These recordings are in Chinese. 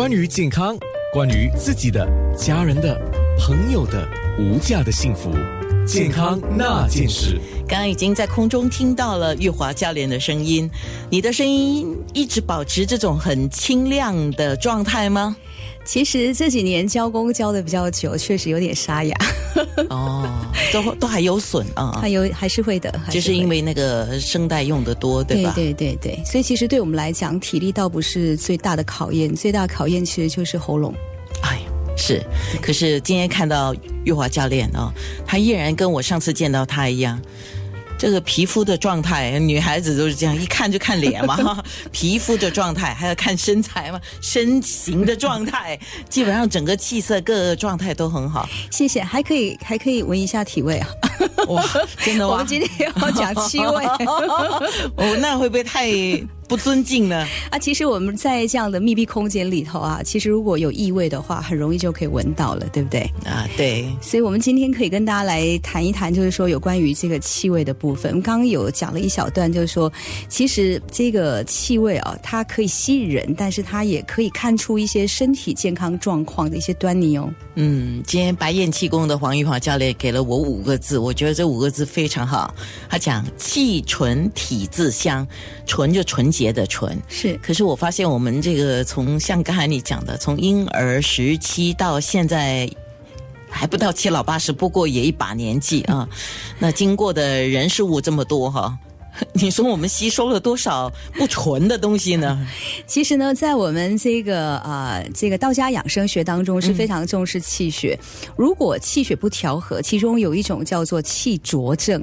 关于健康，关于自己的、家人的、朋友的无价的幸福，健康那件事。刚刚已经在空中听到了玉华教练的声音，你的声音一直保持这种很清亮的状态吗？其实这几年教功教的比较久，确实有点沙哑。哦，都都还有损啊，还有还是会的，就是因为那个声带用的多，对吧？对对对对，所以其实对我们来讲，体力倒不是最大的考验，最大的考验其实就是喉咙。哎呀，是。可是今天看到玉华教练啊，他依然跟我上次见到他一样。这个皮肤的状态，女孩子都是这样，一看就看脸嘛。皮肤的状态还要看身材嘛，身形的状态，基本上整个气色各个状态都很好。谢谢，还可以还可以闻一下体味啊。哇，真的吗？我们今天要讲气味，哦，那会不会太？不尊敬呢？啊，其实我们在这样的密闭空间里头啊，其实如果有异味的话，很容易就可以闻到了，对不对？啊，对。所以，我们今天可以跟大家来谈一谈，就是说有关于这个气味的部分。我们刚刚有讲了一小段，就是说，其实这个气味啊，它可以吸引人，但是它也可以看出一些身体健康状况的一些端倪哦。嗯，今天白燕气功的黄玉华教练给了我五个字，我觉得这五个字非常好。他讲气纯体自香，纯就纯洁。洁的纯是，可是我发现我们这个从像刚才你讲的，从婴儿时期到现在还不到七老八十，不过也一把年纪啊。那经过的人事物这么多哈，你说我们吸收了多少不纯的东西呢？其实呢，在我们这个啊这个道家养生学当中是非常重视气血。如果气血不调和，其中有一种叫做气浊症。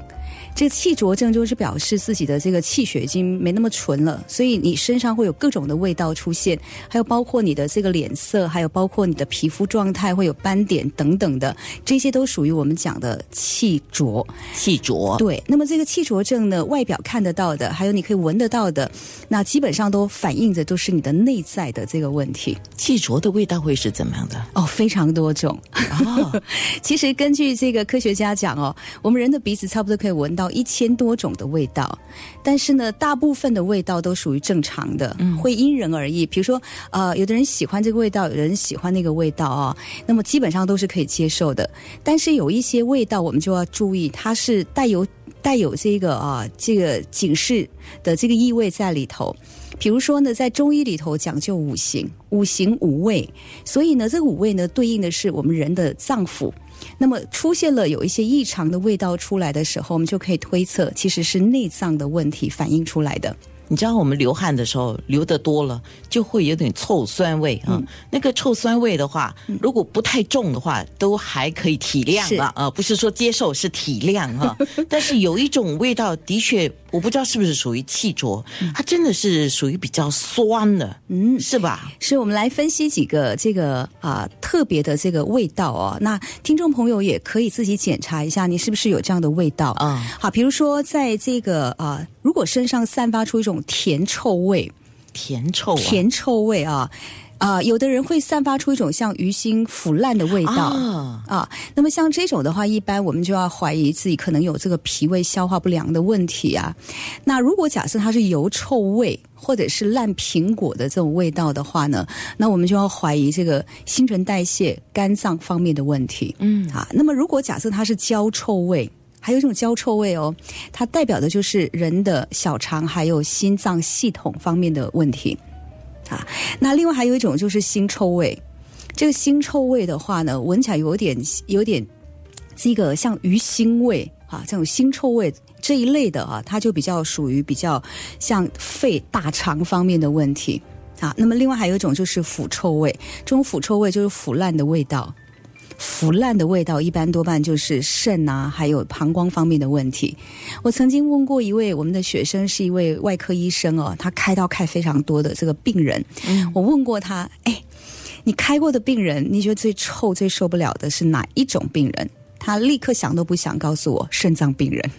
这个气浊症就是表示自己的这个气血已经没那么纯了，所以你身上会有各种的味道出现，还有包括你的这个脸色，还有包括你的皮肤状态会有斑点等等的，这些都属于我们讲的气浊。气浊对，那么这个气浊症呢，外表看得到的，还有你可以闻得到的，那基本上都反映着都是你的内在的这个问题。气浊的味道会是怎么样的？哦，非常多种。哦，其实根据这个科学家讲哦，我们人的鼻子差不多可以闻到。一千多种的味道，但是呢，大部分的味道都属于正常的，会因人而异。比如说，呃，有的人喜欢这个味道，有人喜欢那个味道啊，那么基本上都是可以接受的。但是有一些味道，我们就要注意，它是带有带有这个啊，这个警示的这个意味在里头。比如说呢，在中医里头讲究五行，五行五味，所以呢，这五味呢，对应的是我们人的脏腑。那么出现了有一些异常的味道出来的时候，我们就可以推测，其实是内脏的问题反映出来的。你知道我们流汗的时候流的多了，就会有点臭酸味啊。那个臭酸味的话，如果不太重的话，都还可以体谅了啊。不是说接受，是体谅哈。但是有一种味道，的确。我不知道是不是属于气浊，它真的是属于比较酸的，嗯，是吧？是我们来分析几个这个啊特别的这个味道哦。那听众朋友也可以自己检查一下，你是不是有这样的味道啊？好，比如说在这个啊，如果身上散发出一种甜臭味，甜臭，甜臭味啊。啊，有的人会散发出一种像鱼腥腐烂的味道啊。那么像这种的话，一般我们就要怀疑自己可能有这个脾胃消化不良的问题啊。那如果假设它是油臭味或者是烂苹果的这种味道的话呢，那我们就要怀疑这个新陈代谢、肝脏方面的问题。嗯，啊，那么如果假设它是焦臭味，还有一种焦臭味哦，它代表的就是人的小肠还有心脏系统方面的问题。啊，那另外还有一种就是腥臭味，这个腥臭味的话呢，闻起来有点有点这个像鱼腥味啊，这种腥臭味这一类的啊，它就比较属于比较像肺大肠方面的问题啊。那么另外还有一种就是腐臭味，这种腐臭味就是腐烂的味道。腐烂的味道一般多半就是肾啊，还有膀胱方面的问题。我曾经问过一位我们的学生，是一位外科医生哦，他开刀开非常多的这个病人。我问过他，哎，你开过的病人，你觉得最臭、最受不了的是哪一种病人？他立刻想都不想告诉我，肾脏病人。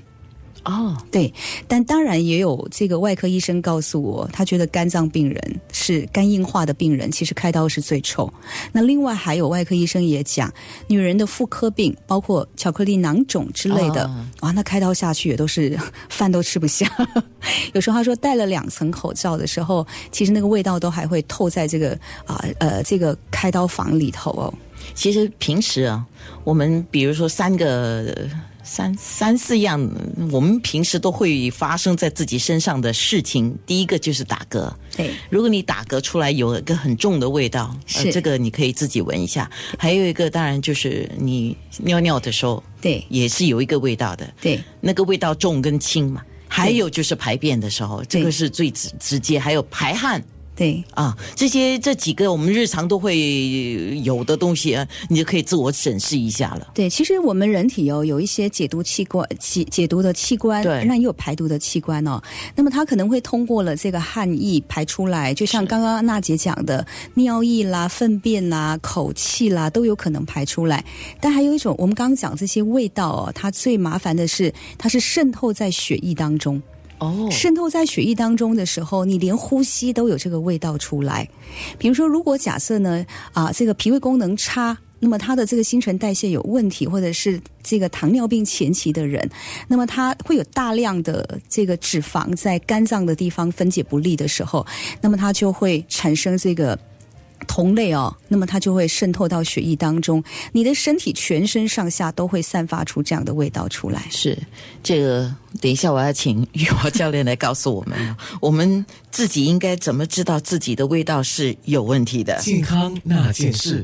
哦，对，但当然也有这个外科医生告诉我，他觉得肝脏病人是肝硬化的病人，其实开刀是最臭。那另外还有外科医生也讲，女人的妇科病，包括巧克力囊肿之类的，啊，那开刀下去也都是 饭都吃不下。有时候他说戴了两层口罩的时候，其实那个味道都还会透在这个啊呃这个开刀房里头哦。其实平时啊，我们比如说三个。三三四样，我们平时都会发生在自己身上的事情。第一个就是打嗝，对，如果你打嗝出来有一个很重的味道，是这个你可以自己闻一下。还有一个当然就是你尿尿的时候，对，也是有一个味道的，对，那个味道重跟轻嘛。还有就是排便的时候，这个是最直直接。还有排汗。对啊，这些这几个我们日常都会有的东西，你就可以自我审视一下了。对，其实我们人体哦有一些解毒器官、解解毒的器官，对，那也有排毒的器官哦。那么它可能会通过了这个汗液排出来，就像刚刚娜姐讲的，尿液啦、粪便啦、口气啦，都有可能排出来。但还有一种，我们刚刚讲这些味道哦，它最麻烦的是，它是渗透在血液当中。哦，渗透在血液当中的时候，你连呼吸都有这个味道出来。比如说，如果假设呢，啊，这个脾胃功能差，那么他的这个新陈代谢有问题，或者是这个糖尿病前期的人，那么他会有大量的这个脂肪在肝脏的地方分解不利的时候，那么他就会产生这个。同类哦，那么它就会渗透到血液当中，你的身体全身上下都会散发出这样的味道出来。是这个，等一下我要请玉华教练来告诉我们，我们自己应该怎么知道自己的味道是有问题的？健康那件事。